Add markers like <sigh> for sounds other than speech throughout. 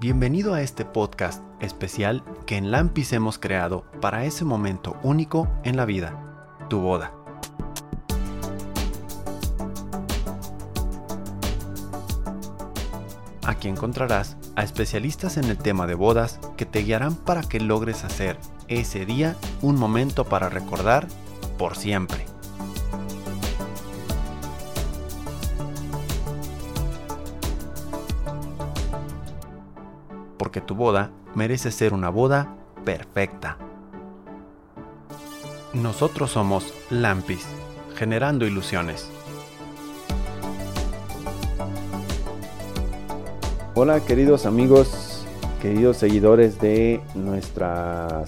Bienvenido a este podcast especial que en Lampis hemos creado para ese momento único en la vida, tu boda. Aquí encontrarás a especialistas en el tema de bodas que te guiarán para que logres hacer ese día un momento para recordar por siempre. Tu boda merece ser una boda perfecta. Nosotros somos Lampis, generando ilusiones. Hola queridos amigos, queridos seguidores de nuestra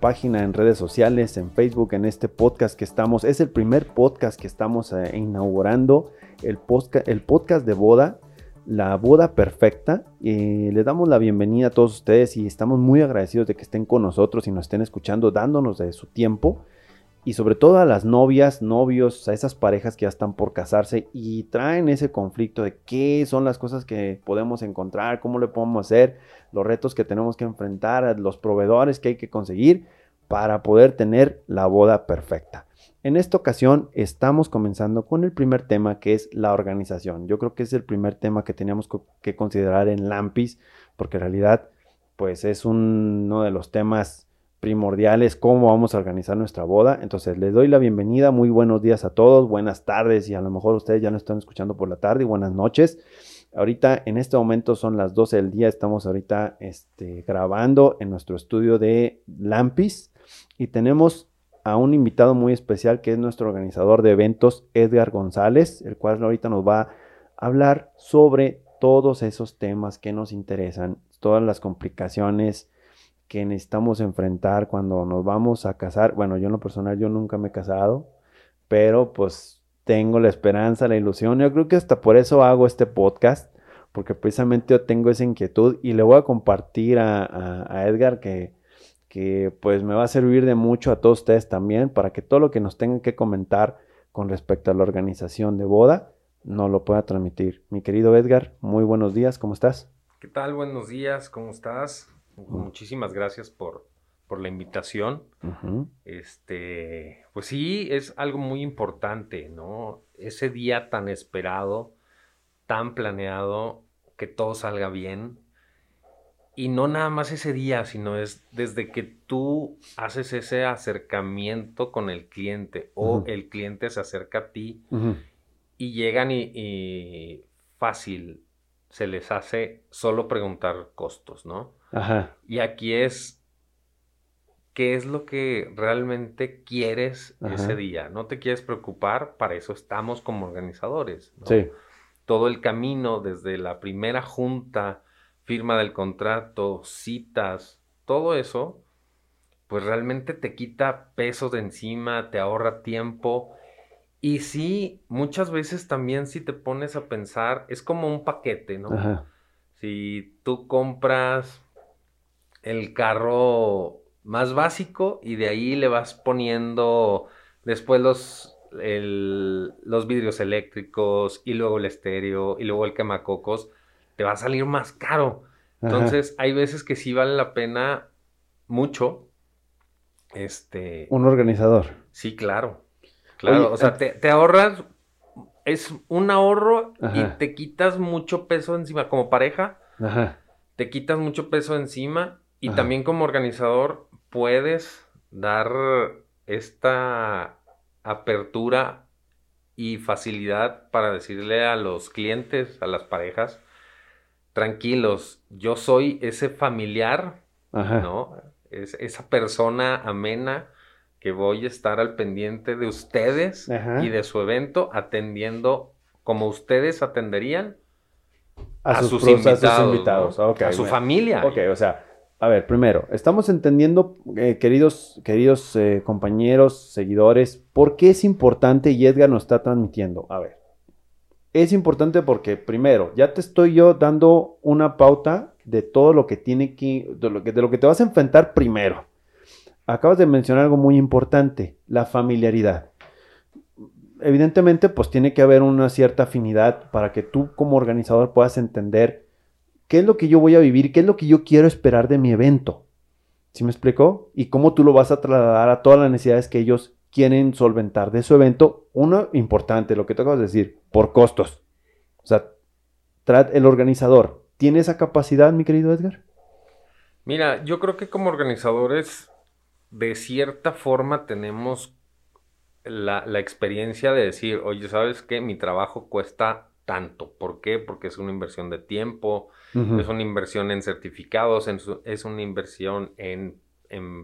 página en redes sociales, en Facebook, en este podcast que estamos. Es el primer podcast que estamos eh, inaugurando, el podcast de boda, la boda perfecta. Y les damos la bienvenida a todos ustedes y estamos muy agradecidos de que estén con nosotros y nos estén escuchando, dándonos de su tiempo y sobre todo a las novias, novios, a esas parejas que ya están por casarse y traen ese conflicto de qué son las cosas que podemos encontrar, cómo le podemos hacer, los retos que tenemos que enfrentar, los proveedores que hay que conseguir para poder tener la boda perfecta. En esta ocasión estamos comenzando con el primer tema que es la organización. Yo creo que es el primer tema que teníamos que considerar en Lampis porque en realidad pues es uno de los temas primordiales, cómo vamos a organizar nuestra boda. Entonces, les doy la bienvenida, muy buenos días a todos, buenas tardes y a lo mejor ustedes ya no están escuchando por la tarde y buenas noches. Ahorita, en este momento son las 12 del día, estamos ahorita este, grabando en nuestro estudio de Lampis y tenemos a un invitado muy especial que es nuestro organizador de eventos, Edgar González, el cual ahorita nos va a hablar sobre todos esos temas que nos interesan, todas las complicaciones, que necesitamos enfrentar cuando nos vamos a casar. Bueno, yo en lo personal yo nunca me he casado, pero pues tengo la esperanza, la ilusión. Yo creo que hasta por eso hago este podcast, porque precisamente yo tengo esa inquietud y le voy a compartir a, Edgar que, que pues me va a servir de mucho a todos ustedes también para que todo lo que nos tengan que comentar con respecto a la organización de boda no lo pueda transmitir. Mi querido Edgar, muy buenos días, ¿cómo estás? ¿Qué tal? Buenos días, ¿cómo estás? Muchísimas gracias por, por la invitación. Este, pues sí, es algo muy importante, ¿no? Ese día tan esperado, tan planeado, que todo salga bien. Y no nada más ese día, sino es desde que tú haces ese acercamiento con el cliente o el cliente se acerca a ti y llegan y fácil se les hace solo preguntar costos, ¿no? Ajá. Y aquí es qué es lo que realmente quieres ese día. No te quieres preocupar, para eso estamos como organizadores. Sí. Todo el camino, desde la primera junta, firma del contrato, citas, todo eso, pues realmente te quita peso de encima, te ahorra tiempo. Y sí, muchas veces también si te pones a pensar, es como un paquete, ¿no? Ajá. Si tú compras el carro más básico y de ahí le vas poniendo después los, los vidrios eléctricos y luego el estéreo y luego el quemacocos, te va a salir más caro. Entonces, hay veces que sí vale la pena mucho. Este. Un organizador. Sí, claro. Claro. o sea, te, te, ahorras. Es un ahorro y te quitas mucho peso encima. Como pareja, Ajá. te quitas mucho peso encima y también como organizador puedes dar esta apertura y facilidad para decirle a los clientes, a las parejas, tranquilos, yo soy ese familiar, ¿no? Es, esa persona amena que voy a estar al pendiente de ustedes y de su evento, atendiendo como ustedes atenderían a, sus, invitados, a, su familia. Ok, o sea, a ver, primero, estamos entendiendo, eh, queridos, queridos eh, compañeros, seguidores, por qué es importante y Edgar nos está transmitiendo. A ver, es importante porque, primero, ya te estoy yo dando una pauta de todo lo que tiene que, de lo que, te vas a enfrentar primero. Acabas de mencionar algo muy importante, la familiaridad. Evidentemente, pues tiene que haber una cierta afinidad para que tú como organizador puedas entender qué es lo que yo voy a vivir, qué es lo que yo quiero esperar de mi evento. ¿Sí me explicó? Y cómo tú lo vas a trasladar a todas las necesidades que ellos quieren solventar de su evento. Uno importante, lo que te acabas de decir, por costos. O sea, el organizador, ¿tiene esa capacidad, mi querido Edgar? Mira, yo creo que como organizadores, de cierta forma tenemos la, experiencia de decir, oye, ¿sabes qué? Mi trabajo cuesta tanto. ¿Por qué? Porque es una inversión de tiempo, es una inversión en certificados, es una inversión en,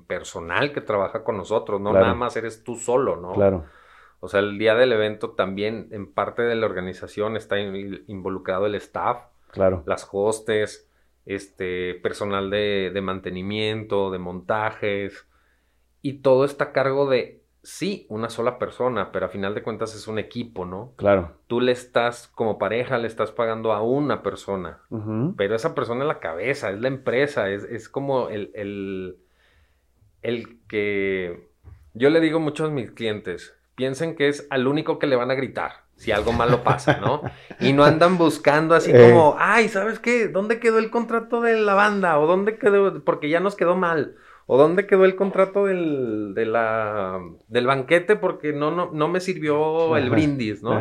personal que trabaja con nosotros, no nada más eres tú solo, ¿no? Claro. O sea, el día del evento también en parte de la organización está involucrado el staff, claro. las hostes, este, personal de, de mantenimiento, de montajes, y todo está a cargo de, sí, una sola persona, pero a final de cuentas es un equipo, ¿no? Claro. Tú le estás, como pareja, le estás pagando a una persona, pero esa persona es la cabeza, es la empresa, es, es como el, el, el que... Yo le digo mucho a mis clientes, piensen que es al único que le van a gritar si algo malo pasa, ¿no? Y no andan buscando así <laughs> eh. como, ay, ¿sabes qué? ¿Dónde quedó el contrato de la banda? ¿O dónde quedó? Porque ya nos quedó mal. ¿O dónde quedó el contrato del, de la, del banquete? Porque no, no, no me sirvió el brindis, ¿no?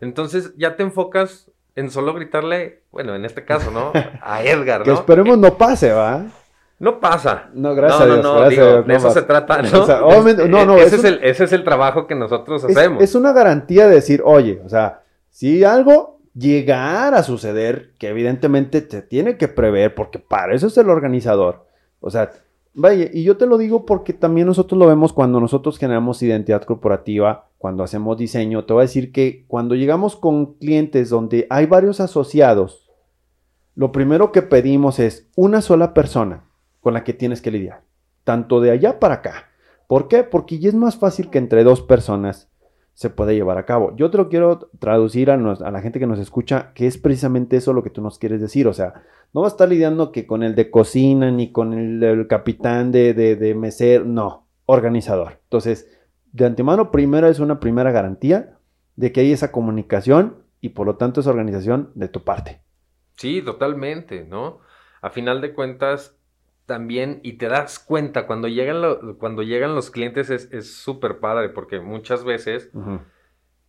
Entonces ya te enfocas en solo gritarle, bueno, en este caso, ¿no? <laughs> A Edgar, ¿no? Que esperemos no pase, ¿va? No pasa. No, gracias no, no, No, digo, de eso se trata, ¿no? O sea, obviamente, no, no. Ese es, el, ese es el trabajo que nosotros hacemos. Es una garantía de decir, oye, o sea, si algo llegara a suceder, que evidentemente te tiene que prever, porque para eso es el organizador. O sea, Vaya, y yo te lo digo porque también nosotros lo vemos cuando nosotros generamos identidad corporativa, cuando hacemos diseño. Te voy a decir que cuando llegamos con clientes donde hay varios asociados, lo primero que pedimos es una sola persona con la que tienes que lidiar, tanto de allá para acá. ¿Por qué? Porque ya es más fácil que entre dos personas se pueda llevar a cabo. Yo te lo quiero traducir a, la gente que nos escucha, que es precisamente eso lo que tú nos quieres decir. O sea, no va a estar lidiando que con el de cocina ni con el, capitán de, de, meser, no, organizador. Entonces, de antemano, primero es una primera garantía de que hay esa comunicación y por lo tanto esa organización de tu parte. Sí, totalmente, ¿no? A final de cuentas, también, y te das cuenta, cuando llegan, cuando llegan los clientes es súper padre, porque muchas veces,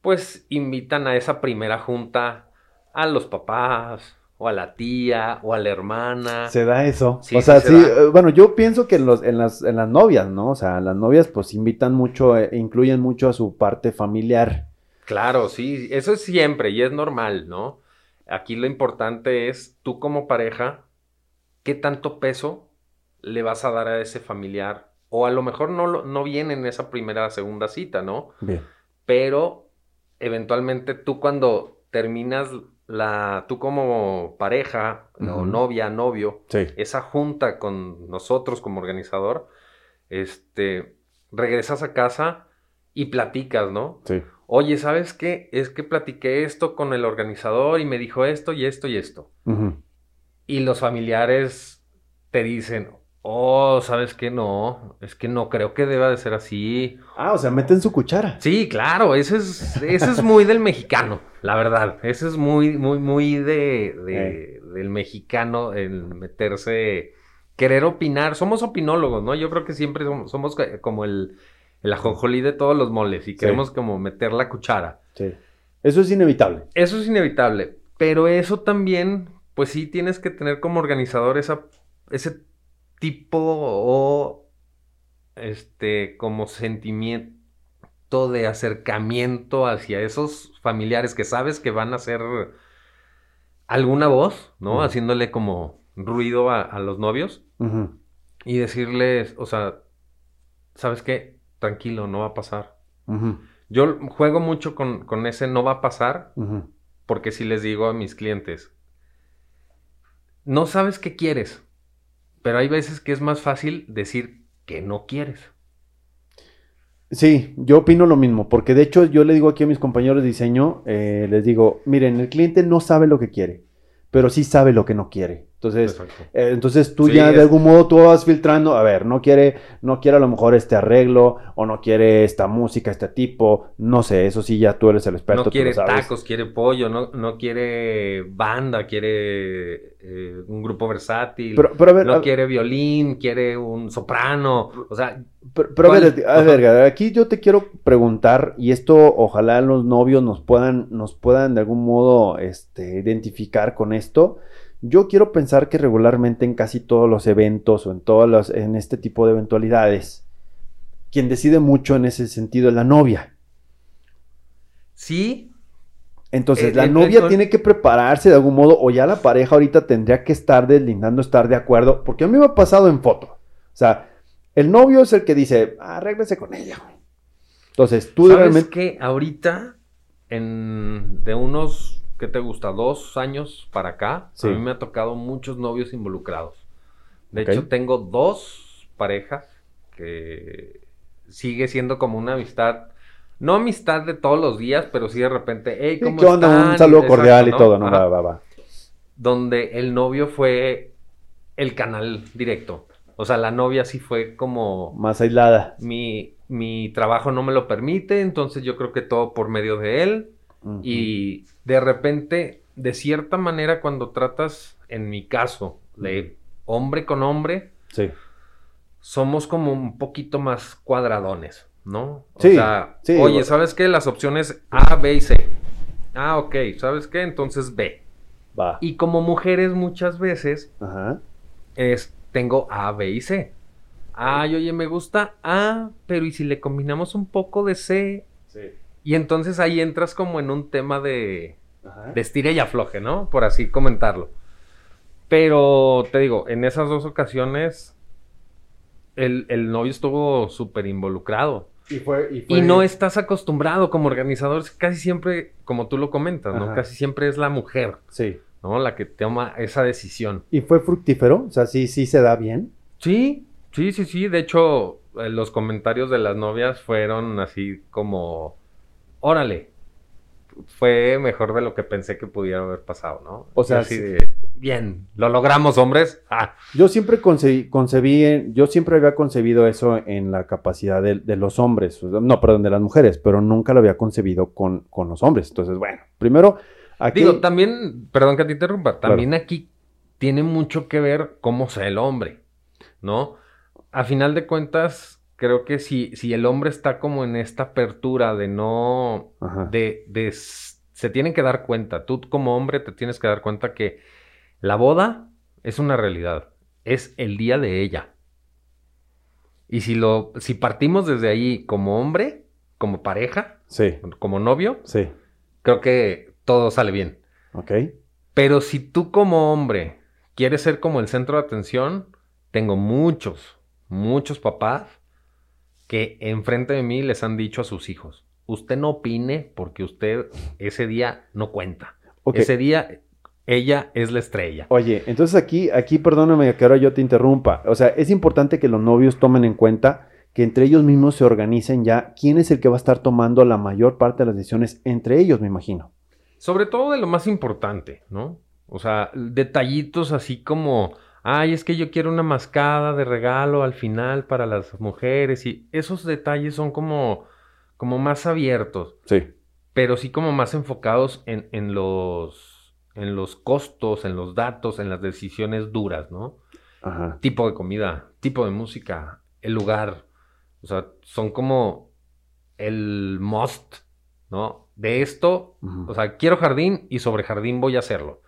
pues, invitan a esa primera junta a los papás, o a la tía, o a la hermana. Se da eso. o sea, sí, eh, bueno, yo pienso que en, los, en, las, en las novias, ¿no? O sea, las novias pues invitan mucho, e incluyen mucho a su parte familiar. Claro, sí, eso es siempre y es normal, ¿no? Aquí lo importante es tú como pareja, ¿qué tanto peso le vas a dar a ese familiar? O a lo mejor no, no viene en esa primera, segunda cita, ¿no? Bien. Pero eventualmente tú cuando terminas la, tú como pareja, o novia, novio, esa junta con nosotros como organizador, este, regresas a casa y platicas, ¿no? Sí. Oye, ¿sabes qué? Es que platiqué esto con el organizador y me dijo esto y esto y esto. Y los familiares te dicen, Oh, ¿sabes qué? No, es que no creo que deba de ser así. Ah, o sea, meten su cuchara. Sí, claro, ese es, ese es muy del mexicano, la verdad. Ese es muy, muy, muy de, eh. del mexicano, el meterse, querer opinar. Somos opinólogos, ¿no? Yo creo que siempre somos, como el, el ajonjolí de todos los moles y queremos como meter la cuchara. Sí. Eso es inevitable. Eso es inevitable. Pero eso también, pues sí tienes que tener como organizador esa, ese tipo o este como sentimiento de acercamiento hacia esos familiares que sabes que van a hacer alguna voz, ¿no? Haciéndole como ruido a, los novios y decirles, o sea, ¿sabes qué? Tranquilo, no va a pasar. Yo juego mucho con, con, ese no va a pasar porque si les digo a mis clientes, no sabes qué quieres, pero hay veces que es más fácil decir que no quieres. Sí, yo opino lo mismo, porque de hecho yo le digo aquí a mis compañeros de diseño, eh, les digo, miren, el cliente no sabe lo que quiere, pero sí sabe lo que no quiere. Entonces, eh, entonces tú ya de algún modo tú vas filtrando, a ver, no quiere, no quiere a lo mejor este arreglo, o no quiere esta música, este tipo, no sé, eso sí ya tú eres el experto. No quiere tacos, quiere pollo, no, no quiere banda, quiere eh, un grupo versátil, no quiere violín, quiere un soprano, o sea... Pero, a ver, a ver, aquí yo te quiero preguntar, y esto ojalá los novios nos puedan, nos puedan de algún modo este, identificar con esto, yo quiero pensar que regularmente en casi todos los eventos o en todos los, en este tipo de eventualidades, quien decide mucho en ese sentido es la novia. Sí. Entonces, eh, la eh, novia tiene que prepararse de algún modo, o ya la pareja ahorita tendría que estar deslindando, estar de acuerdo, porque a mí me ha pasado en foto. O sea, el novio es el que dice, ah, con ella. Entonces, tú ¿Sabes realmente. que ahorita, en, de unos ¿qué te gusta? Dos años para acá, a mí me ha tocado muchos novios involucrados. De hecho, tengo dos parejas que sigue siendo como una amistad. No amistad de todos los días, pero sí de repente, hey, ¿cómo ¿Qué onda? Un saludo cordial y todo, ¿no? Va, va, va. Donde el novio fue el canal directo. O sea, la novia sí fue como... Más aislada. Mi, mi trabajo no me lo permite, entonces yo creo que todo por medio de él. Y de repente, de cierta manera, cuando tratas, en mi caso, de hombre con hombre, somos como un poquito más cuadradones, ¿no? O sea, oye, ¿sabes qué? Las opciones A, B y C. Ah, ok, ¿sabes qué? Entonces B. Va. Y como mujeres muchas veces es tengo A, B y C. Ay, oye, me gusta A, pero ¿y si le combinamos un poco de C? Sí. Y entonces ahí entras como en un tema de, de estira y afloje, ¿no? Por así comentarlo. Pero te digo, en esas dos ocasiones el, novio estuvo súper involucrado. Y, fue, y, no estás acostumbrado como organizador, casi siempre, como tú lo comentas, ¿no? Casi siempre es la mujer. Sí. ¿No? La que toma esa decisión. ¿Y fue fructífero? O sea, sí, sí se da bien. Sí, sí, sí, sí. De hecho, eh, los comentarios de las novias fueron así como órale, fue mejor de lo que pensé que pudiera haber pasado, ¿no? O sea, así bien, lo logramos, hombres. Ah. Yo siempre concebí, yo siempre había concebido eso en la capacidad de, los hombres, no, perdón, de las mujeres, pero nunca lo había concebido con, los hombres. Entonces, bueno, primero, aquí... Digo, también, perdón que te interrumpa, también aquí tiene mucho que ver cómo sea el hombre, ¿no? A final de cuentas, creo que si, si el hombre está como en esta apertura de no, de, de, se tienen que dar cuenta, tú como hombre te tienes que dar cuenta que la boda es una realidad, es el día de ella. Y si lo, si partimos desde ahí como hombre, como pareja, sí. como novio, sí. creo que todo sale bien. Ok. Pero si tú como hombre quieres ser como el centro de atención, tengo muchos, muchos papás que enfrente de mí les han dicho a sus hijos, usted no opine porque usted ese día no cuenta. Ese día ella es la estrella. Oye, entonces aquí, aquí perdóname que ahora yo te interrumpa. O sea, es importante que los novios tomen en cuenta que entre ellos mismos se organicen ya quién es el que va a estar tomando la mayor parte de las decisiones entre ellos, me imagino. Sobre todo de lo más importante, ¿no? O sea, detallitos así como ay, es que yo quiero una mascada de regalo al final para las mujeres y esos detalles son como, como más abiertos. Sí. Pero sí como más enfocados en, en, los, en los costos, en los datos, en las decisiones duras, ¿no? Ajá. Tipo de comida, tipo de música, el lugar. O sea, son como el must, ¿no? De esto, o sea, quiero jardín y sobre jardín voy a hacerlo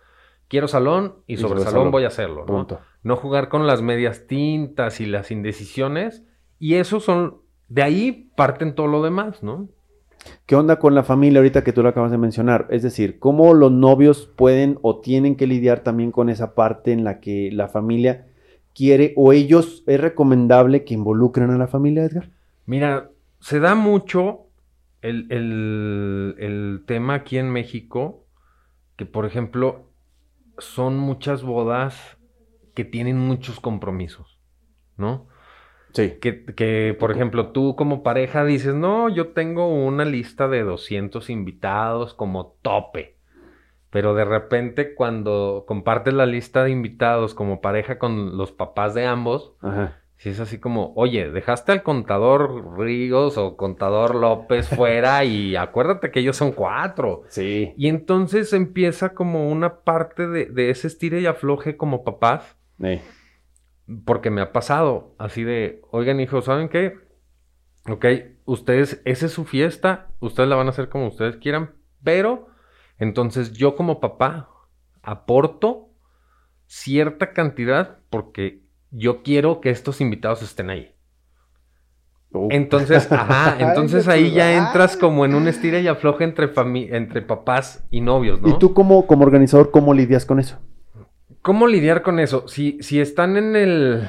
quiero salón y, sobre, salón, voy a hacerlo. ¿no? no jugar con las medias tintas y las indecisiones. Y eso son, de ahí parten todo lo demás, ¿no? ¿Qué onda con la familia ahorita que tú lo acabas de mencionar? Es decir, ¿cómo los novios pueden o tienen que lidiar también con esa parte en la que la familia quiere o ellos es recomendable que involucren a la familia, Edgar? Mira, se da mucho el, el tema aquí en México que, por ejemplo, son muchas bodas que tienen muchos compromisos, ¿no? Sí. Que, por ejemplo, tú como pareja dices, no, yo tengo una lista de 200 invitados como tope. pero de repente cuando compartes la lista de invitados como pareja con los papás de ambos, Ajá. Si es así como, oye, dejaste al contador Ríos o contador López <laughs> fuera y acuérdate que ellos son cuatro. Sí. Y entonces empieza como una parte de, de ese estire y afloje como papás, Sí. porque me ha pasado así de, oigan hijos, ¿saben qué? Ok, ustedes, esa es su fiesta, ustedes la van a hacer como ustedes quieran, pero entonces yo como papá aporto cierta cantidad porque yo quiero que estos invitados estén ahí. Uh. Entonces, ajá, <laughs> entonces Ay, ahí ya entras como en un estira y afloje entre, entre papás y novios, ¿no? ¿Y tú como, como organizador, cómo lidias con eso? ¿Cómo lidiar con eso? Si, si están en el...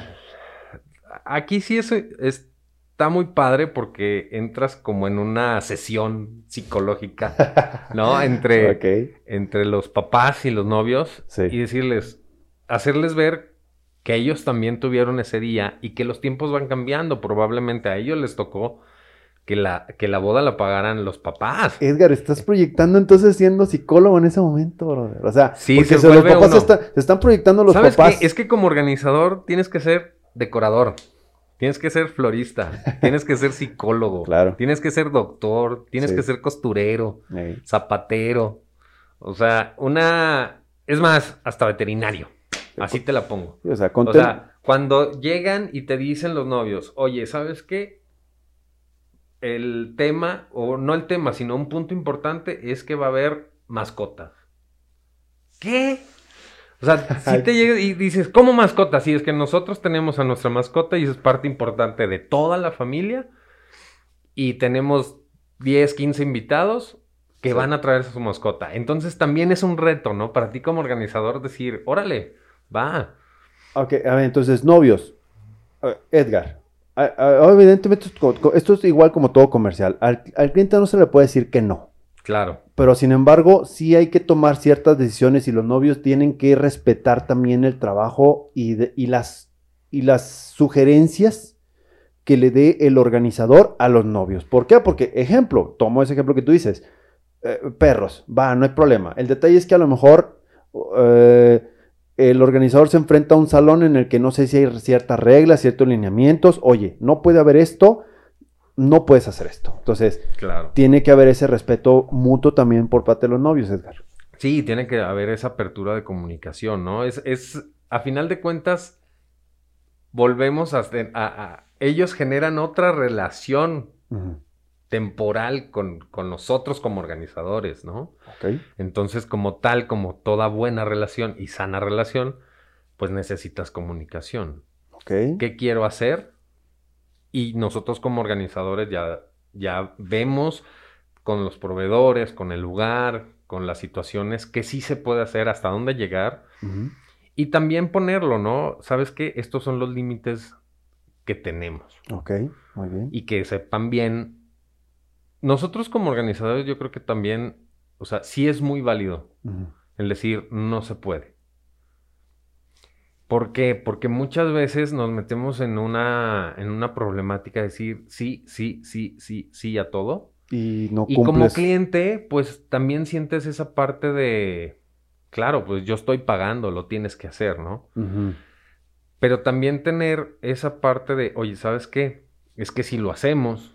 Aquí sí eso está muy padre porque entras como en una sesión psicológica, ¿no? <laughs> Entre, entre los papás y los novios Sí. y decirles, hacerles ver que ellos también tuvieron ese día y que los tiempos van cambiando. Probablemente a ellos les tocó que la, que la boda la pagaran los papás. Edgar, estás proyectando entonces siendo psicólogo en ese momento, brother. O sea, Sí, porque se se los papás uno. está- se están proyectando los ¿Sabes papás. qué? Es que como organizador tienes que ser decorador, tienes que ser florista, <laughs> tienes que ser psicólogo, Claro. tienes que ser doctor, tienes Sí. que ser costurero, zapatero, o sea, una... Es más, hasta veterinario, así te la pongo. sí, o sea, O conten- sea, cuando llegan y te dicen los novios, oye, ¿sabes qué? El tema, o no el tema, sino un punto importante es que va a haber mascotas. ¿Qué? O sea, si te llegas y dices, ¿cómo mascota? Sí, es que nosotros tenemos a nuestra mascota y es parte importante de toda la familia. Y tenemos 10, 15 invitados que Sí. van a traer a su mascota. Entonces también es un reto, ¿no? Para ti como organizador decir, órale, va. Ok, a ver, entonces, novios. Edgar, a- a- evidentemente esto, esto es igual como todo comercial. Al, al cliente no se le puede decir que no. Claro. Pero sin embargo, sí hay que tomar ciertas decisiones y los novios tienen que respetar también el trabajo y, de- y las, y las sugerencias que le dé el organizador a los novios. ¿Por qué? Porque, ejemplo, tomo ese ejemplo que tú dices, eh, perros, va, no hay problema. El detalle es que a lo mejor eh, el organizador se enfrenta a un salón en el que no sé si hay ciertas reglas, ciertos lineamientos. Oye, no puede haber esto, no puedes hacer esto. Entonces, Claro. tiene que haber ese respeto mutuo también por parte de los novios, Edgar. Sí, tiene que haber esa apertura de comunicación, ¿no? Es, es a final de cuentas, volvemos a, a- a- ellos generan otra relación. Temporal con, con nosotros como organizadores, ¿no? Ok. Entonces, como tal, como toda buena relación y sana relación, pues necesitas comunicación. Ok. ¿Qué quiero hacer? Y nosotros como organizadores ya, ya vemos con los proveedores, con el lugar, con las situaciones, que sí se puede hacer, hasta dónde llegar. Y también ponerlo, ¿no? ¿Sabes qué? Estos son los límites que tenemos. Ok, muy bien. Y que sepan bien. Nosotros como organizadores yo creo que también, o sea, sí es muy válido el decir no se puede. ¿Por qué? Porque muchas veces nos metemos en una, en una problemática de decir sí, sí, sí, sí, sí a todo. Y no Y como cliente, pues también sientes esa parte de, claro, pues yo estoy pagando, lo tienes que hacer, ¿no? Pero también tener esa parte de, oye, ¿sabes qué? Es que si lo hacemos,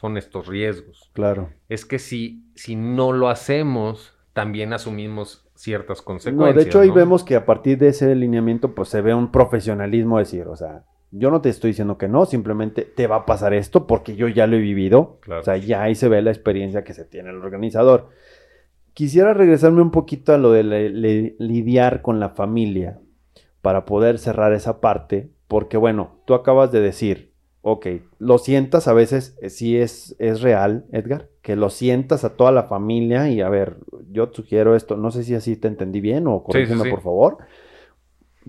son estos riesgos. Claro. Es que si, si no lo hacemos, también asumimos ciertas No, consecuencias. de hecho ahí ¿no? vemos que a partir de ese lineamiento pues se ve un profesionalismo decir, o sea, yo no te estoy diciendo que no, simplemente te va a pasar esto porque yo ya lo he vivido. Claro. O sea, ya ahí se ve la experiencia que se tiene el organizador. Quisiera regresarme un poquito a lo de le- le- lidiar con la familia para poder cerrar esa parte, porque bueno, tú acabas de decir, ok, lo sientas a veces, eh, sí es, es real, Edgar, que lo sientas a toda la familia y a ver, yo sugiero esto, no sé si así te entendí bien o corrígeme sí. por favor.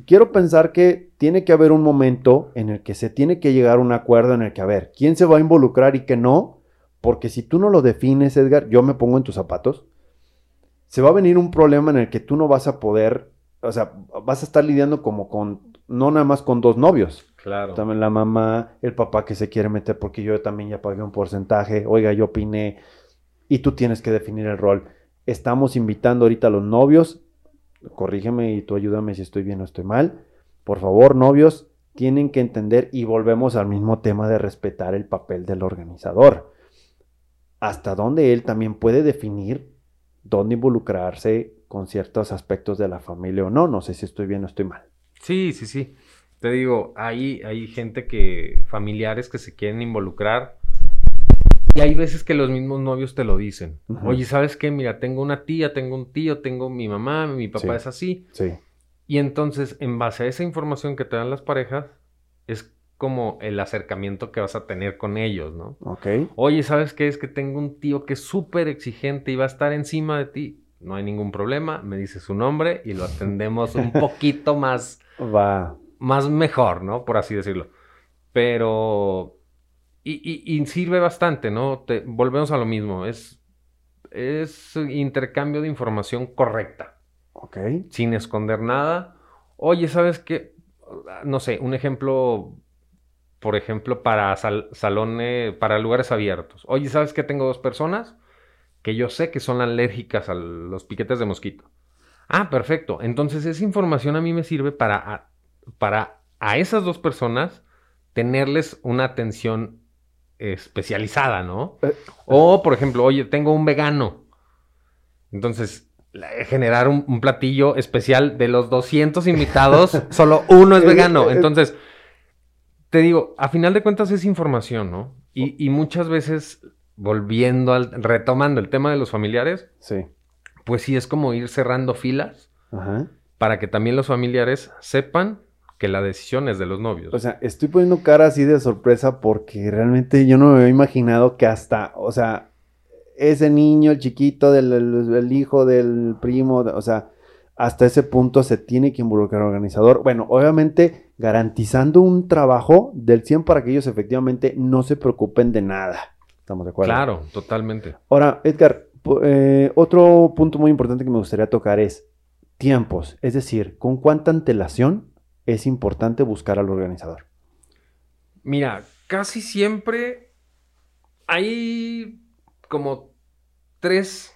Quiero pensar que tiene que haber un momento en el que se tiene que llegar a un acuerdo en el que, a ver, ¿quién se va a involucrar y qué no? Porque si tú no lo defines, Edgar, yo me pongo en tus zapatos, se va a venir un problema en el que tú no vas a poder, o sea, vas a estar lidiando como con, no nada más con dos novios, Claro. también la mamá, el papá que se quiere meter porque yo también ya pagué un porcentaje, oiga, yo opiné, y tú tienes que definir el rol. estamos invitando ahorita a los novios, corrígeme y tú ayúdame si estoy bien o estoy mal. Por favor, novios, tienen que entender y volvemos al mismo tema de respetar el papel del organizador. Hasta dónde él también puede definir dónde involucrarse con ciertos aspectos de la familia o no. No sé si estoy bien o estoy mal. Sí, sí, sí. Te digo, hay, hay gente que, familiares que se quieren involucrar. Y hay veces que los mismos novios te lo dicen. Oye, ¿sabes qué? Mira, tengo una tía, tengo un tío, tengo mi mamá, mi papá Sí. es así. Sí. Y entonces, en base a esa información que te dan las parejas, es como el acercamiento que vas a tener con ellos, ¿no? Ok. Oye, ¿sabes qué? Es que tengo un tío que es súper exigente y va a estar encima de ti. No hay ningún problema, me dice su nombre y lo atendemos un <laughs> poquito más, Va. Más mejor, ¿no? Por así decirlo. Pero... Y, y- y sirve bastante, ¿no? Te- volvemos a lo mismo. Es, es intercambio de información correcta Ok. sin esconder nada. Oye, ¿sabes qué? No sé, un ejemplo, por ejemplo, para sal- salones, para lugares abiertos. Oye, ¿sabes qué? Tengo dos personas que yo sé que son alérgicas a los piquetes de mosquito. Ah, perfecto. Entonces esa información a mí me sirve para para a esas dos personas tenerles una atención especializada, ¿no? Eh, O, por ejemplo, oye, tengo un vegano. Entonces, generar un, un platillo especial de los 200 invitados, <laughs> solo uno es Eh, vegano. eh, Entonces, te digo, a final de cuentas es información, ¿no? Y, y muchas veces, volviendo al, retomando el tema de los familiares, Sí. pues sí es como ir cerrando filas Ajá. para que también los familiares sepan que la decisión es de los novios. O sea, estoy poniendo cara así de sorpresa porque realmente yo no me había imaginado que hasta, o sea, ese niño, el chiquito, del el- el hijo del primo, o sea, hasta ese punto se tiene que involucrar el organizador. Bueno, obviamente garantizando un trabajo del 100 para que ellos efectivamente no se preocupen de nada. ¿Estamos de acuerdo? claro, totalmente. Ahora, Edgar, eh, otro punto muy importante que me gustaría tocar es tiempos. Es decir, ¿con cuánta antelación es importante buscar al organizador? Mira, casi siempre hay como tres,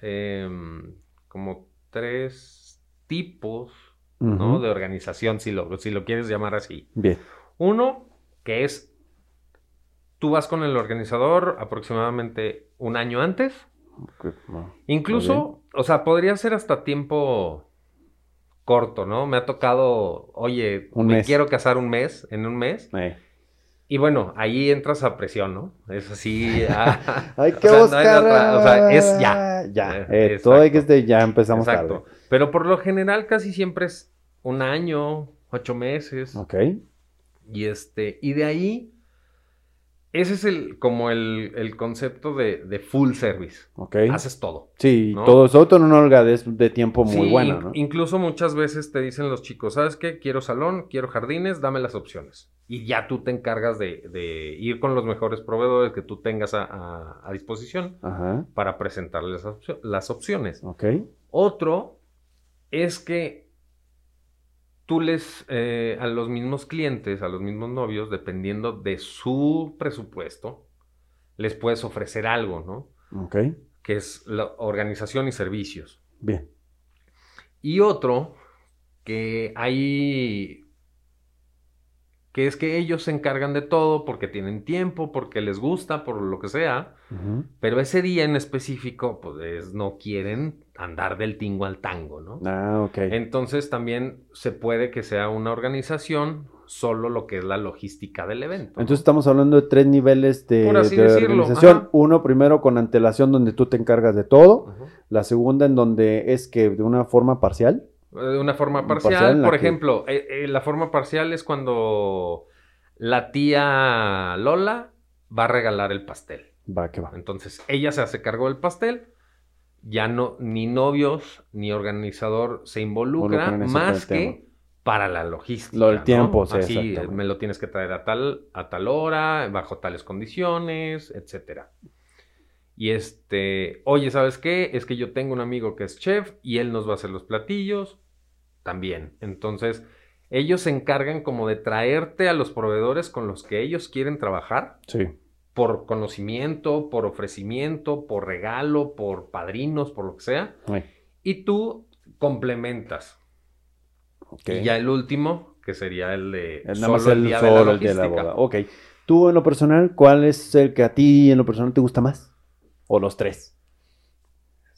em, como tres tipos, ¿no? De organización, si lo, si lo quieres llamar así. Bien. Uno, que es, tú vas con el organizador aproximadamente un año antes. Incluso, o sea, podría ser hasta tiempo corto, ¿no? Me ha tocado, oye, Un me mes. quiero casar un mes, en un mes. Eh. Y bueno, ahí entras a presión, ¿no? Es así. ah, <laughs> Hay o que sea, no hay buscar. otra, o sea, es ya. Ya. Eh, Eh, todo hay que estar ya empezamos Exacto. Pero por lo general casi siempre es un año, ocho meses. Ok. Y este, y de ahí, ese es el, como el, el concepto de, de full service. Ok. Haces todo. Sí, ¿no? todo eso en una holgadez de tiempo muy Sí, buena. Incluso muchas veces te dicen los chicos, ¿sabes qué? Quiero salón, quiero jardines, dame las opciones. Y ya tú te encargas de, de ir con los mejores proveedores que tú tengas a, a- a disposición Ajá. para presentarles las opciones. Ok. Otro es que tú les, eh, a los mismos clientes, a los mismos novios, dependiendo de su presupuesto, les puedes ofrecer algo, ¿no? Ok. Que es la organización y servicios. Bien. Y otro que hay que es que ellos se encargan de todo porque tienen tiempo, porque les gusta, por lo que sea, pero ese día en específico, pues no quieren andar del tingo al tango, ¿no? Ah, ok. Entonces también se puede que sea una organización solo lo que es la logística del evento. Entonces estamos hablando de tres niveles de, organización. ajá. Uno primero con antelación donde tú te encargas de todo. La segunda en donde es que de una forma parcial. De una forma Parcial por que- ejemplo, eh, eh, la forma parcial es cuando la tía Lola va a regalar el pastel. Va, que va. Entonces, ella se hace cargo del pastel. Ya no, ni novios ni organizador se involucra más tema. que para la logística. Lo del ¿no? tiempo, sí, Así, me lo tienes que traer a tal, a tal hora, bajo tales condiciones, etcétera. Y este, oye, ¿sabes qué? Es que yo tengo un amigo que es chef y él nos va a hacer los platillos también. Entonces, ellos se encargan como de traerte a los proveedores con los que ellos quieren trabajar Sí. por conocimiento, por ofrecimiento, por regalo, por padrinos, por lo que sea. Ay, Y tú complementas. ok. Y ya el último, que sería el de más solo el, día solo de el la de la boda. Ok. Tú en lo personal, ¿cuál es el que a ti en lo personal te gusta más? ¿O los tres?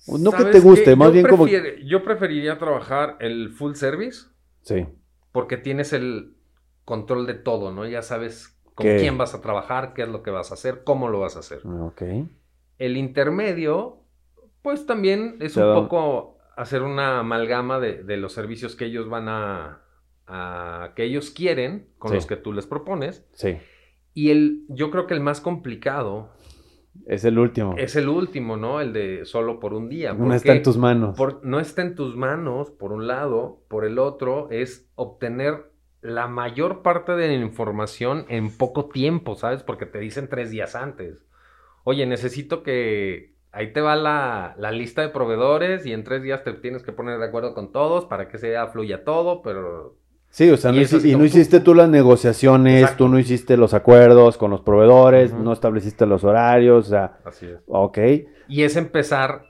No que ¿Sabes te guste, más bien como... Yo preferiría trabajar el full service Sí. porque tienes el control de todo, ¿no? Ya sabes con ¿Qué? quién vas a trabajar, qué es lo que vas a hacer, cómo lo vas a hacer. Ok. El intermedio, pues también es un poco hacer una amalgama de, de los servicios que ellos van a, a- que ellos quieren, con Sí. los que tú les propones. Sí. Y el, yo creo que el más complicado Es el último. es el último, ¿no? El de solo por un día. no está en tus manos. por- no está en tus manos, por un lado, por el otro, es obtener la mayor parte de la información en poco tiempo, ¿sabes? Porque te dicen tres días antes. Oye, necesito que ahí te va la, la lista de proveedores y en tres días te tienes que poner de acuerdo con todos para que se fluya todo, pero Sí, o sea, Y no, hici- y hiciste tú las negociaciones, Exacto. tú no hiciste los acuerdos con los proveedores, no estableciste los horarios, o sea, así es. ok. Y es empezar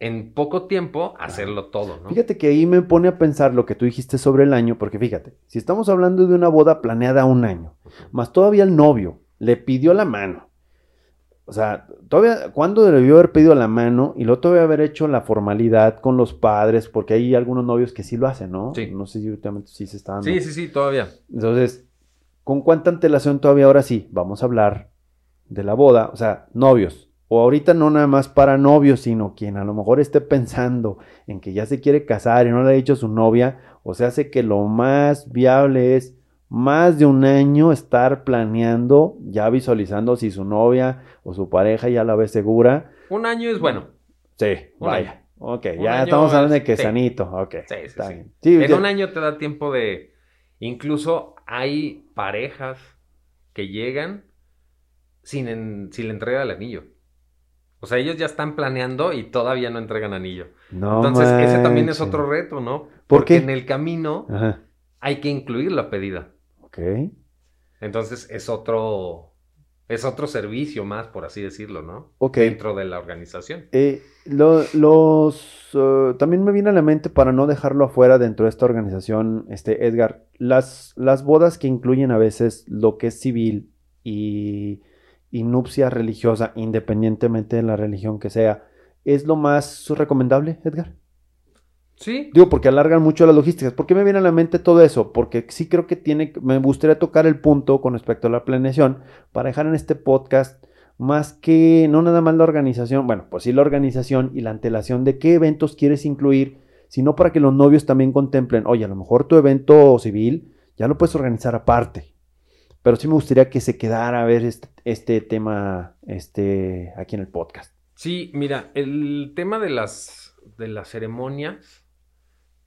en poco tiempo a hacerlo todo, ¿no? Fíjate que ahí me pone a pensar lo que tú dijiste sobre el año, porque fíjate, si estamos hablando de una boda planeada un año, más todavía el novio le pidió la mano. O sea, todavía, ¿cuándo debió haber pedido la mano? Y luego todavía haber hecho la formalidad con los padres, porque hay algunos novios que sí lo hacen, ¿no? Sí. No sé si últimamente sí se está dando. Sí, sí, sí, todavía. Entonces, ¿con cuánta antelación todavía ahora sí? Vamos a hablar de la boda, o sea, novios. O ahorita no nada más para novios, sino quien a lo mejor esté pensando en que ya se quiere casar y no le ha dicho a su novia, o sea, hace que lo más viable es más de un año estar planeando, ya visualizando si su novia o su pareja ya la ve segura. Un año es bueno. Sí, Un vaya. Ok, Un ya año estamos hablando de que sí. sanito. Ok, Sí, sí, está bien. En ya- un año te da tiempo de... Incluso hay parejas que llegan sin, en- sin la entrega del anillo. O sea, ellos ya están planeando y todavía no entregan anillo. no Entonces, ese también es otro reto, ¿no? ¿Por Porque qué? en el camino Ajá, hay que incluir la pedida. Ok. Entonces, es otro... Es otro servicio más, por así decirlo, ¿no? Ok. Dentro de la organización. Eh, lo- los eh, también me viene a la mente para no dejarlo afuera dentro de esta organización, este Edgar, las, las bodas que incluyen a veces lo que es civil y, y nupcia religiosa, independientemente de la religión que sea, ¿es lo más recomendable, Edgar? Sí, Digo, porque alargan mucho las logísticas. ¿Por qué me viene a la mente todo eso? Porque sí creo que tiene, me gustaría tocar el punto con respecto a la planeación para dejar en este podcast más que no nada más la organización, bueno, pues sí la organización y la antelación de qué eventos quieres incluir, sino para que los novios también contemplen, oye, a lo mejor tu evento civil ya lo puedes organizar aparte. Pero sí me gustaría que se quedara a ver este, este tema este, aquí en el podcast. Sí, mira, el tema de las, de las ceremonias,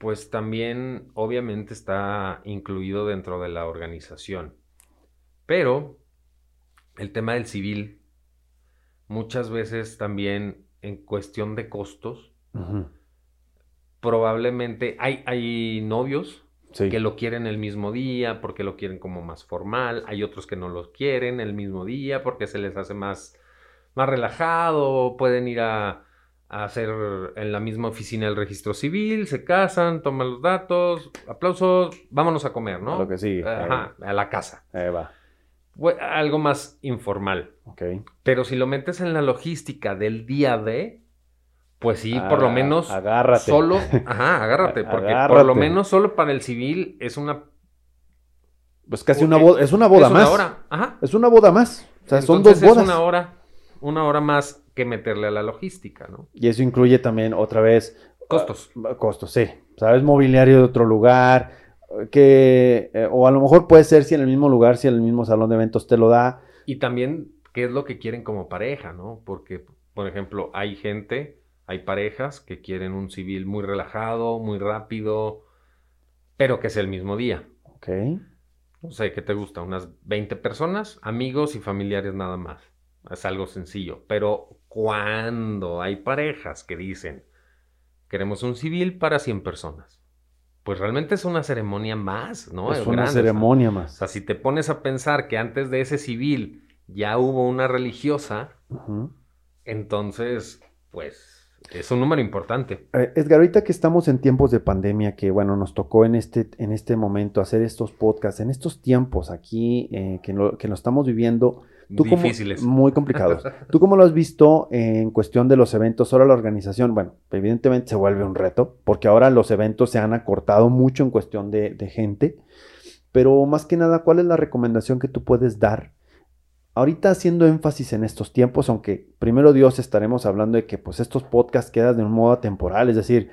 pues también obviamente está incluido dentro de la organización. Pero el tema del civil, muchas veces también en cuestión de costos, probablemente hay, hay novios Sí. que lo quieren el mismo día porque lo quieren como más formal, hay otros que no lo quieren el mismo día porque se les hace más, más relajado, pueden ir a, a hacer en la misma oficina el registro civil, se casan, toman los datos, aplausos, vámonos a comer, ¿no? Lo que sigue. Ajá, a la casa. Ahí va. Algo más informal. Ok. Pero si lo metes en la logística del día de, pues sí, por lo Ah, menos agárrate. solo, <laughs> ajá, agárrate, porque por lo menos solo para el civil es una Pues casi una boda, es una boda es más. una hora, ajá. Es una boda más. O sea, son dos bodas. Es una hora, una hora más que meterle a la logística, ¿no? Y eso incluye también otra vez Costos. ah, costos, sí. Sabes, mobiliario de otro lugar, eh, que eh, o a lo mejor puede ser si en el mismo lugar, si en el mismo salón de eventos te lo da. Y también qué es lo que quieren como pareja, ¿no? Porque, por ejemplo, hay gente, hay parejas que quieren un civil muy relajado, muy rápido, pero que es el mismo día. Ok. No sé, ¿qué te gusta? Unas 20 personas, amigos y familiares nada más. Es algo sencillo. Pero cuando hay parejas que dicen, queremos un civil para 100 personas, pues realmente es una ceremonia más, ¿no? es Es una grande, o sea, ceremonia O más. sea, si te pones a pensar que antes de ese civil ya hubo una religiosa, entonces, pues, es un número importante. Eh, Edgar, ahorita que estamos en tiempos de pandemia, que bueno, nos tocó en este, en este momento hacer estos podcasts, en estos tiempos aquí eh, que, lo, que lo estamos viviendo, ¿tú cómo- Difíciles. muy complicados. <laughs> ¿Tú cómo lo has visto en cuestión de los eventos? Ahora la organización, bueno, evidentemente se vuelve un reto, porque ahora los eventos se han acortado mucho en cuestión de, de gente, pero más que nada, ¿cuál es la recomendación que tú puedes dar? Ahorita haciendo énfasis en estos tiempos, aunque primero Dios estaremos hablando de que pues estos podcasts quedan de un modo temporal, es decir,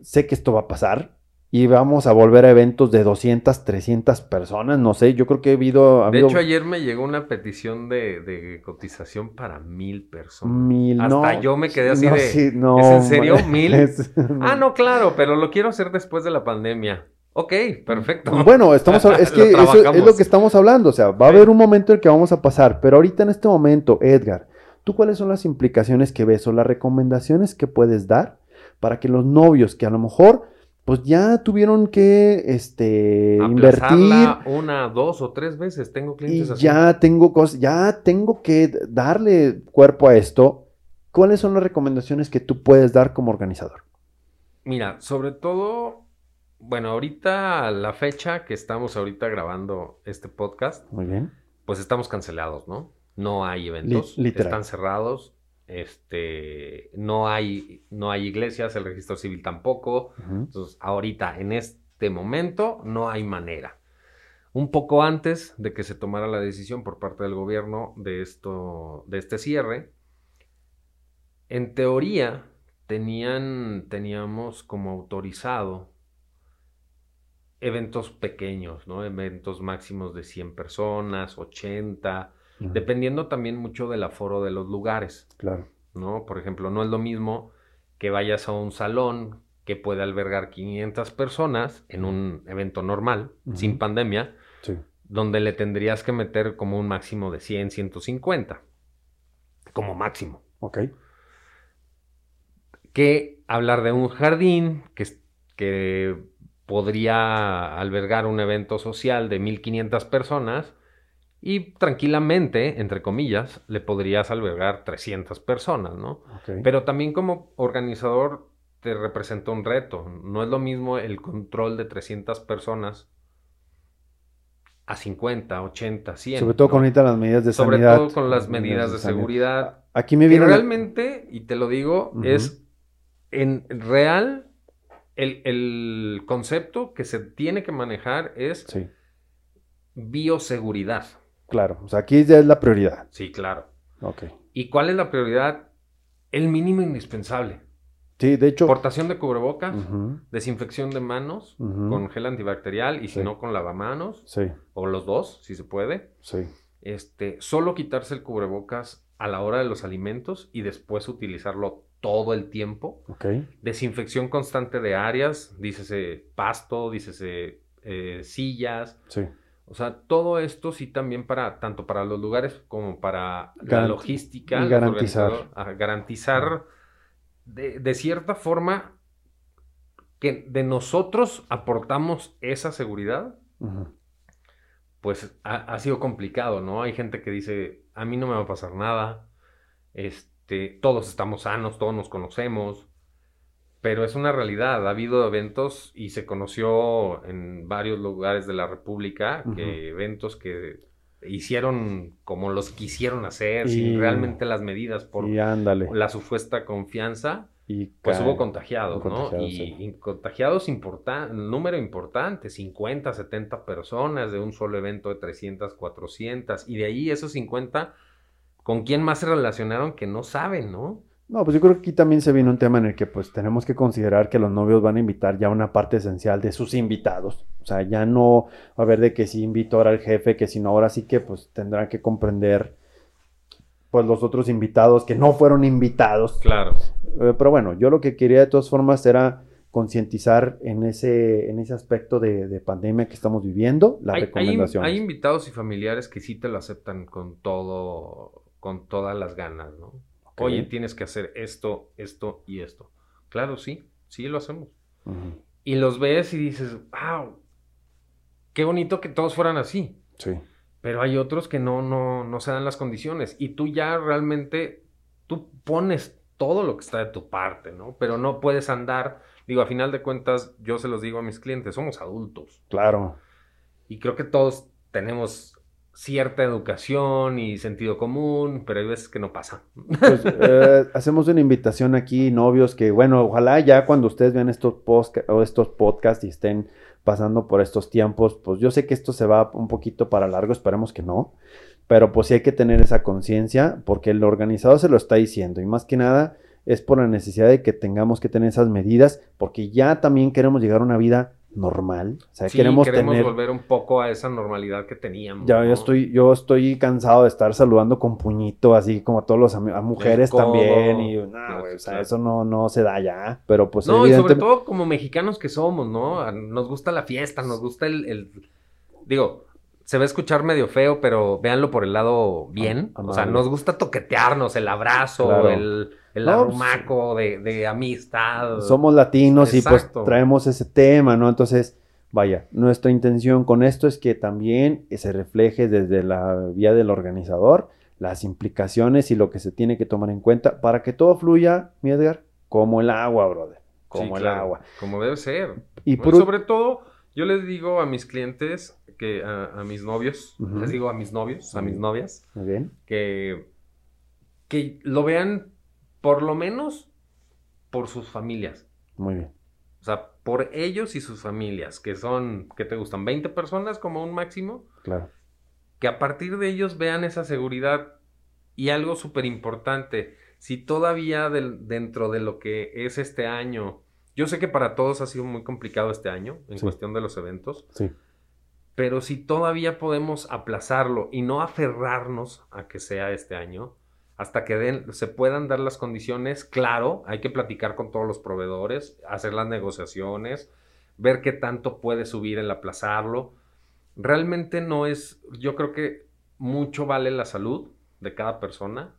sé que esto va a pasar y vamos a volver a eventos de 200, 300 personas, no sé, yo creo que ha habido... ha De hecho, ayer me llegó una petición de, de cotización para mil personas. mil, Hasta no, yo me quedé así no, de, sí, no, ¿es en serio? <laughs> ¿Mil? es- Ah, no, claro, pero lo quiero hacer después de la pandemia. Ok, perfecto. Bueno, estamos <laughs> es Lo que eso es lo que estamos hablando, o sea, va a haber un momento en el que vamos a pasar, pero ahorita en este momento, Edgar, ¿tú cuáles son las implicaciones que ves o las recomendaciones que puedes dar para que los novios que a lo mejor pues ya tuvieron que este invertir una, dos o tres veces. Tengo y clientes así. ya tengo cosas, ya tengo que darle cuerpo a esto? ¿Cuáles son las recomendaciones que tú puedes dar como organizador? Mira, sobre todo, bueno, ahorita la fecha que estamos ahorita grabando este podcast, Muy bien. pues estamos cancelados, ¿no? No hay eventos, Li- literal. están cerrados, este, no hay, no hay iglesias, el registro civil tampoco. Entonces, ahorita, en este momento, no hay manera. Un poco antes de que se tomara la decisión por parte del gobierno de esto, de este cierre, en teoría tenían, teníamos como autorizado eventos pequeños, ¿no? Eventos máximos de 100 personas, 80, Dependiendo también mucho del aforo de los lugares. Claro. ¿no? Por ejemplo, no es lo mismo que vayas a un salón que puede albergar 500 personas en un evento normal, sin pandemia, Sí. donde le tendrías que meter como un máximo de 100, 150, como máximo. Ok. Que hablar de un jardín que, que podría albergar un evento social de 1500 personas y tranquilamente, entre comillas, le podrías albergar 300 personas, ¿no? Pero también como organizador te representa un reto. No es lo mismo el control de 300 personas a 50, 80, 100. Sobre todo ¿no? con ahorita las medidas de Sobre sanidad. todo con las medidas de seguridad. Aquí me Que viene una- realmente, y te lo digo, es en real el, el concepto que se tiene que manejar es Sí, bioseguridad. Claro. O sea, aquí ya es la prioridad. Sí, claro. Ok. ¿Y cuál es la prioridad? El mínimo indispensable. Sí, de hecho. Portación de cubrebocas. Desinfección de manos con gel antibacterial y si no con lavamanos Sí, o los dos, si se puede. sí. Este, solo quitarse el cubrebocas a la hora de los alimentos y después utilizarlo todo el tiempo. Ok. Desinfección constante de áreas, dícese pasto, dícese eh, sillas. Sí. O sea, todo esto sí también para, tanto para los lugares como para la logística. y garantizar. garantizar de, de cierta forma que de nosotros aportamos esa seguridad, pues ha, ha sido complicado, ¿no? Hay gente que dice, a mí no me va a pasar nada, este, todos estamos sanos, todos nos conocemos, pero es una realidad, ha habido eventos y se conoció en varios lugares de la República, que eventos que hicieron como los quisieron hacer, Y- sin realmente las medidas por la supuesta confianza, Y pues hubo contagiados, ¿no? contagiados, y, sí. y contagiados importante, número importante, 50, 70 personas de un solo evento de 300, 400. Y de ahí esos 50, ¿con quién más se relacionaron que no saben, no? No, pues yo creo que aquí también se viene un tema en el que pues tenemos que considerar que los novios van a invitar ya una parte esencial de sus invitados. O sea, ya no a haber de que si invito ahora al jefe, que si no, ahora sí que pues tendrán que comprender pues los otros invitados que no fueron invitados. Claro. Eh, pero bueno, yo lo que quería de todas formas era concientizar en ese, en ese aspecto de, de pandemia que estamos viviendo, las Hay, hay, recomendaciones. hay invitados y familiares que sí te lo aceptan con todo, con todas las ganas, ¿no? Ok. Oye, tienes que hacer esto, esto y esto. Claro, sí, sí lo hacemos. Y los ves y dices, wow, qué bonito que todos fueran así. Sí. pero hay otros que no, no, no se dan las condiciones y tú ya realmente, tú pones todo lo que está de tu parte, ¿no? Pero no puedes andar, digo, a final de cuentas, yo se los digo a mis clientes, somos adultos. Claro. Y creo que todos tenemos cierta educación y sentido común, pero hay veces que no pasa. Pues, eh, <laughs> hacemos una invitación aquí, novios, que bueno, ojalá ya cuando ustedes vean estos, o estos podcasts y estén pasando por estos tiempos, pues yo sé que esto se va un poquito para largo, esperemos que no, pero pues sí hay que tener esa conciencia porque el organizador se lo está diciendo y más que nada es por la necesidad de que tengamos que tener esas medidas porque ya también queremos llegar a una vida normal. O sea, queremos, queremos volver un poco a esa normalidad que teníamos. Ya, yo estoy, yo estoy cansado de estar saludando con puñito, así como a todos los a mujeres también. Y no, o sea, eso no, no se da ya. Pero pues. No, y sobre todo como mexicanos que somos, ¿no? Nos gusta la fiesta, nos gusta el. Digo, se va a escuchar medio feo, pero véanlo por el lado bien. o sea, nos gusta toquetearnos, el abrazo, el el pues, arrumaco de, amistad. Somos latinos y pues traemos ese tema, ¿no? Entonces, vaya, nuestra intención con esto es que también se refleje desde la vía del organizador las implicaciones y lo que se tiene que tomar en cuenta para que todo fluya, mi Edgar, como el agua, brother. Como el agua. Como debe ser. Y sobre todo, yo les digo a mis clientes, que a, mis novios, les digo a mis novios, a mis novias, que, que lo vean por lo menos por sus familias. Muy bien. O sea, por ellos y sus familias, que son, ¿qué te gustan? ¿20 personas como un máximo? Claro. Que a partir de ellos vean esa seguridad y algo súper importante, si todavía dentro de lo que es este año, yo sé que para todos ha sido muy complicado este año en cuestión de los eventos, sí. pero si todavía podemos aplazarlo y no aferrarnos a que sea este año, hasta que den, se puedan dar las condiciones, claro, hay que platicar con todos los proveedores, hacer las negociaciones, ver qué tanto puede subir el aplazarlo. Realmente no es, yo creo que mucho vale la salud de cada persona.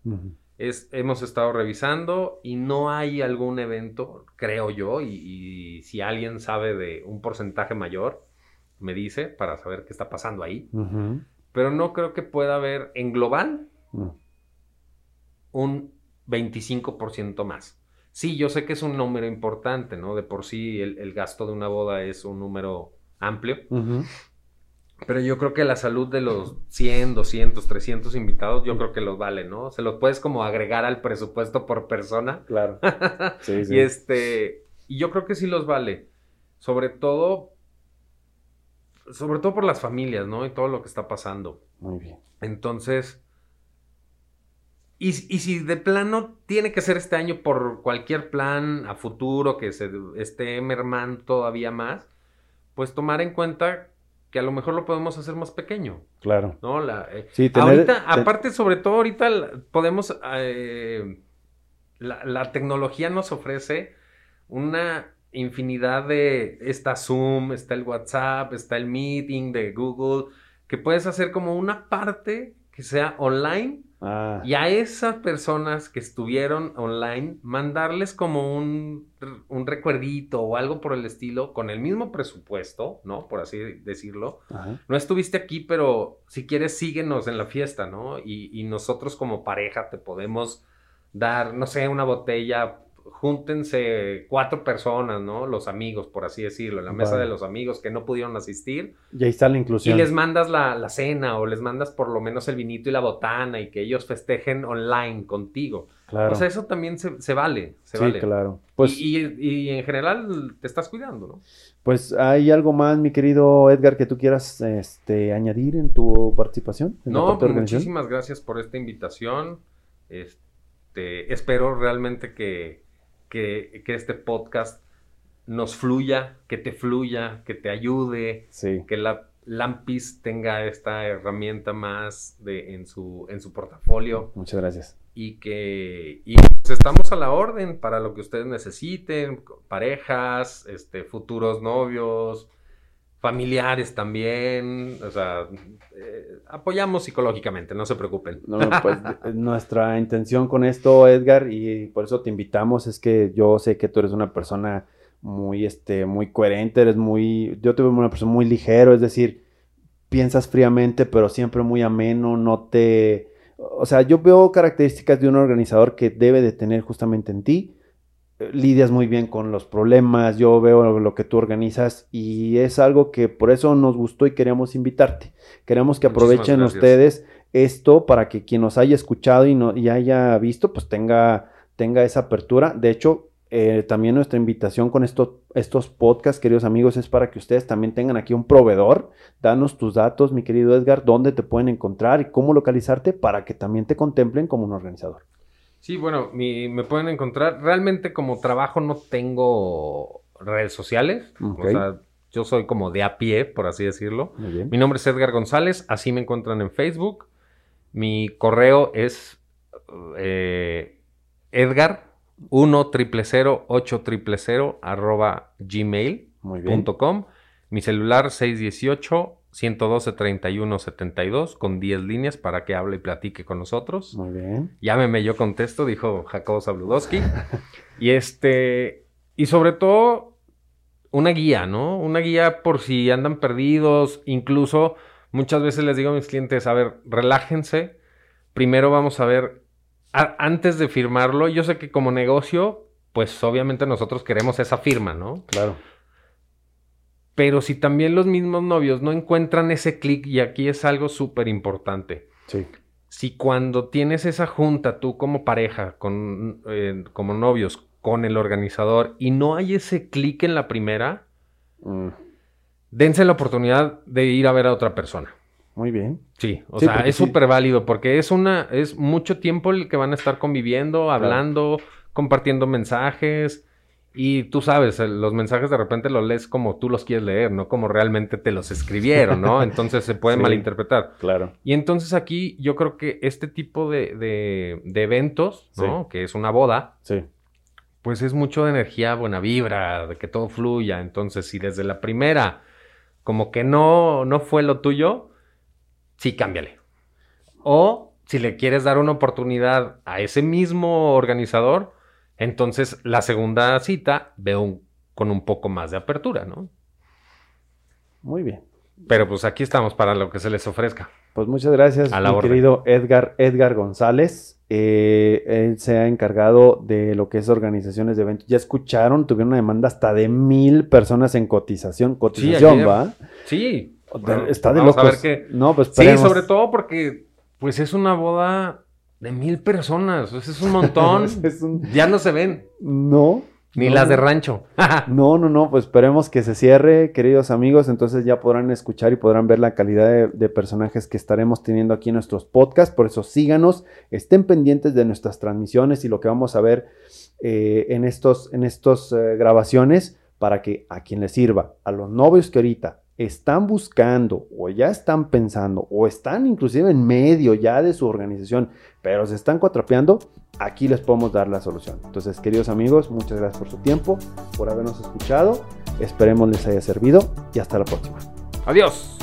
es, hemos estado revisando y no hay algún evento, creo yo, y, si alguien sabe de un porcentaje mayor, me dice para saber qué está pasando ahí. Pero no creo que pueda haber en global un 25% más. Sí, yo sé que es un número importante, ¿no? De por sí el, gasto de una boda es un número amplio. Pero yo creo que la salud de los 100, 200, 300 invitados, yo creo que los vale, ¿no? Se los puedes como agregar al presupuesto por persona. Claro. <laughs> Sí, sí. y este, y yo creo que sí los vale. Sobre todo, sobre todo por las familias, ¿no? Y todo lo que está pasando. Muy bien. Entonces, y, si de plano tiene que ser este año por cualquier plan a futuro que se esté mermando todavía más, pues tomar en cuenta que a lo mejor lo podemos hacer más pequeño. Claro. ¿No? La, eh, sí, ahorita, aparte, sobre todo ahorita podemos, eh, la, la, tecnología nos ofrece una infinidad de, está Zoom, está el WhatsApp, está el Meeting de Google, que puedes hacer como una parte que sea online Ah. Y a esas personas que estuvieron online, mandarles como un, un, recuerdito o algo por el estilo, con el mismo presupuesto, ¿no? Por así decirlo. No estuviste aquí, pero si quieres, síguenos en la fiesta, ¿no? Y, y nosotros como pareja te podemos dar, no sé, una botella júntense cuatro personas, ¿no? Los amigos, por así decirlo, en la mesa de los amigos que no pudieron asistir. Y ahí está la inclusión. Y les mandas la, cena o les mandas por lo menos el vinito y la botana y que ellos festejen online contigo. Claro. O sea, eso también se, vale. Se sí, claro. Pues, y, en general te estás cuidando, ¿no? Pues hay algo más, mi querido Edgar, que tú quieras este, añadir en tu participación. no, pues muchísimas gracias por esta invitación. Este, espero realmente que que, este podcast nos fluya, que te fluya, que te ayude, que la Lampis tenga esta herramienta más de, en, su, en su portafolio. Muchas gracias. Y que y pues estamos a la orden para lo que ustedes necesiten, parejas, este, futuros novios, familiares también, o sea, eh, apoyamos psicológicamente, no se preocupen. No, pues <laughs> nuestra intención con esto, Edgar, y por eso te invitamos, es que yo sé que tú eres una persona muy, este, muy coherente, eres muy, yo te veo una persona muy ligero, es decir, piensas fríamente, pero siempre muy ameno, no te... O sea, yo veo características de un organizador que debe de tener justamente en ti. Lidias muy bien con los problemas, yo veo lo que tú organizas y es algo que por eso nos gustó y queríamos invitarte. Queremos que aprovechen ustedes esto para que quien nos haya escuchado y, no, y haya visto, pues tenga, tenga esa apertura. De hecho, eh, también nuestra invitación con esto, estos podcasts, queridos amigos, es para que ustedes también tengan aquí un proveedor. Danos tus datos, mi querido Edgar, dónde te pueden encontrar y cómo localizarte para que también te contemplen como un organizador. Sí, bueno, me pueden encontrar. Realmente como trabajo no tengo redes sociales. O sea, yo soy como de a pie, por así decirlo. Mi nombre es Edgar González, así me encuentran en Facebook. Mi correo es eh, Edgar 1 triple 8 triple arroba gmail.com. Mi celular 618 112 31 72 con 10 líneas para que hable y platique con nosotros. Muy bien. Llámeme, yo contesto, dijo Jacobo Zabludowski. y este, y sobre todo, una guía, ¿no? Una guía por si andan perdidos, incluso muchas veces les digo a mis clientes, a ver, relájense. Primero vamos a ver antes de firmarlo, yo sé que como negocio, pues obviamente nosotros queremos esa firma, ¿no? Claro. Pero si también los mismos novios no encuentran ese clic, y aquí es algo súper importante. Sí. Si cuando tienes esa junta, tú como pareja, con, eh, como novios, con el organizador, y no hay ese clic en la primera, mm. dense la oportunidad de ir a ver a otra persona. Muy bien. Sí, o sea, es súper válido porque es una, es mucho tiempo el que van a estar conviviendo, hablando, compartiendo mensajes. Y tú sabes, los mensajes de repente los lees como tú los quieres leer, no como realmente te los escribieron, ¿no? <laughs> Entonces se puede malinterpretar. Claro. Y entonces aquí yo creo que este tipo de, de, eventos, ¿no? Que es una boda. Sí. Pues es mucho de energía, buena vibra, de que todo fluya. Entonces, si desde la primera como que no, no fue lo tuyo, sí, cámbiale. O si le quieres dar una oportunidad a ese mismo organizador, entonces la segunda cita veo con un poco más de apertura, ¿no? Muy bien. Pero pues aquí estamos para lo que se les ofrezca. Pues muchas gracias, a mi querido Edgar, Edgar González. Eh, él se ha encargado de lo que es organizaciones de eventos. Ya escucharon, tuvieron una demanda hasta de mil personas en cotización. Cotización, ¿va? Sí, está de locos. A ver qué... No, pues Sí, sobre todo porque pues es una boda de mil personas. es un montón. <laughs> Ya no se ven. No. Ni las de rancho. <laughs> no, no, no. Pues esperemos que se cierre, queridos amigos. Entonces ya podrán escuchar y podrán ver la calidad de, personajes que estaremos teniendo aquí en nuestros podcasts. Por eso síganos, estén pendientes de nuestras transmisiones y lo que vamos a ver eh, en estos, en estos eh, grabaciones para que a quien les sirva, a los novios que ahorita están buscando o ya están pensando o están inclusive en medio ya de su organización, pero se están cuatrapeando, aquí les podemos dar la solución. Entonces, queridos amigos, muchas gracias por su tiempo, por habernos escuchado. Esperemos les haya servido y hasta la próxima. Adiós.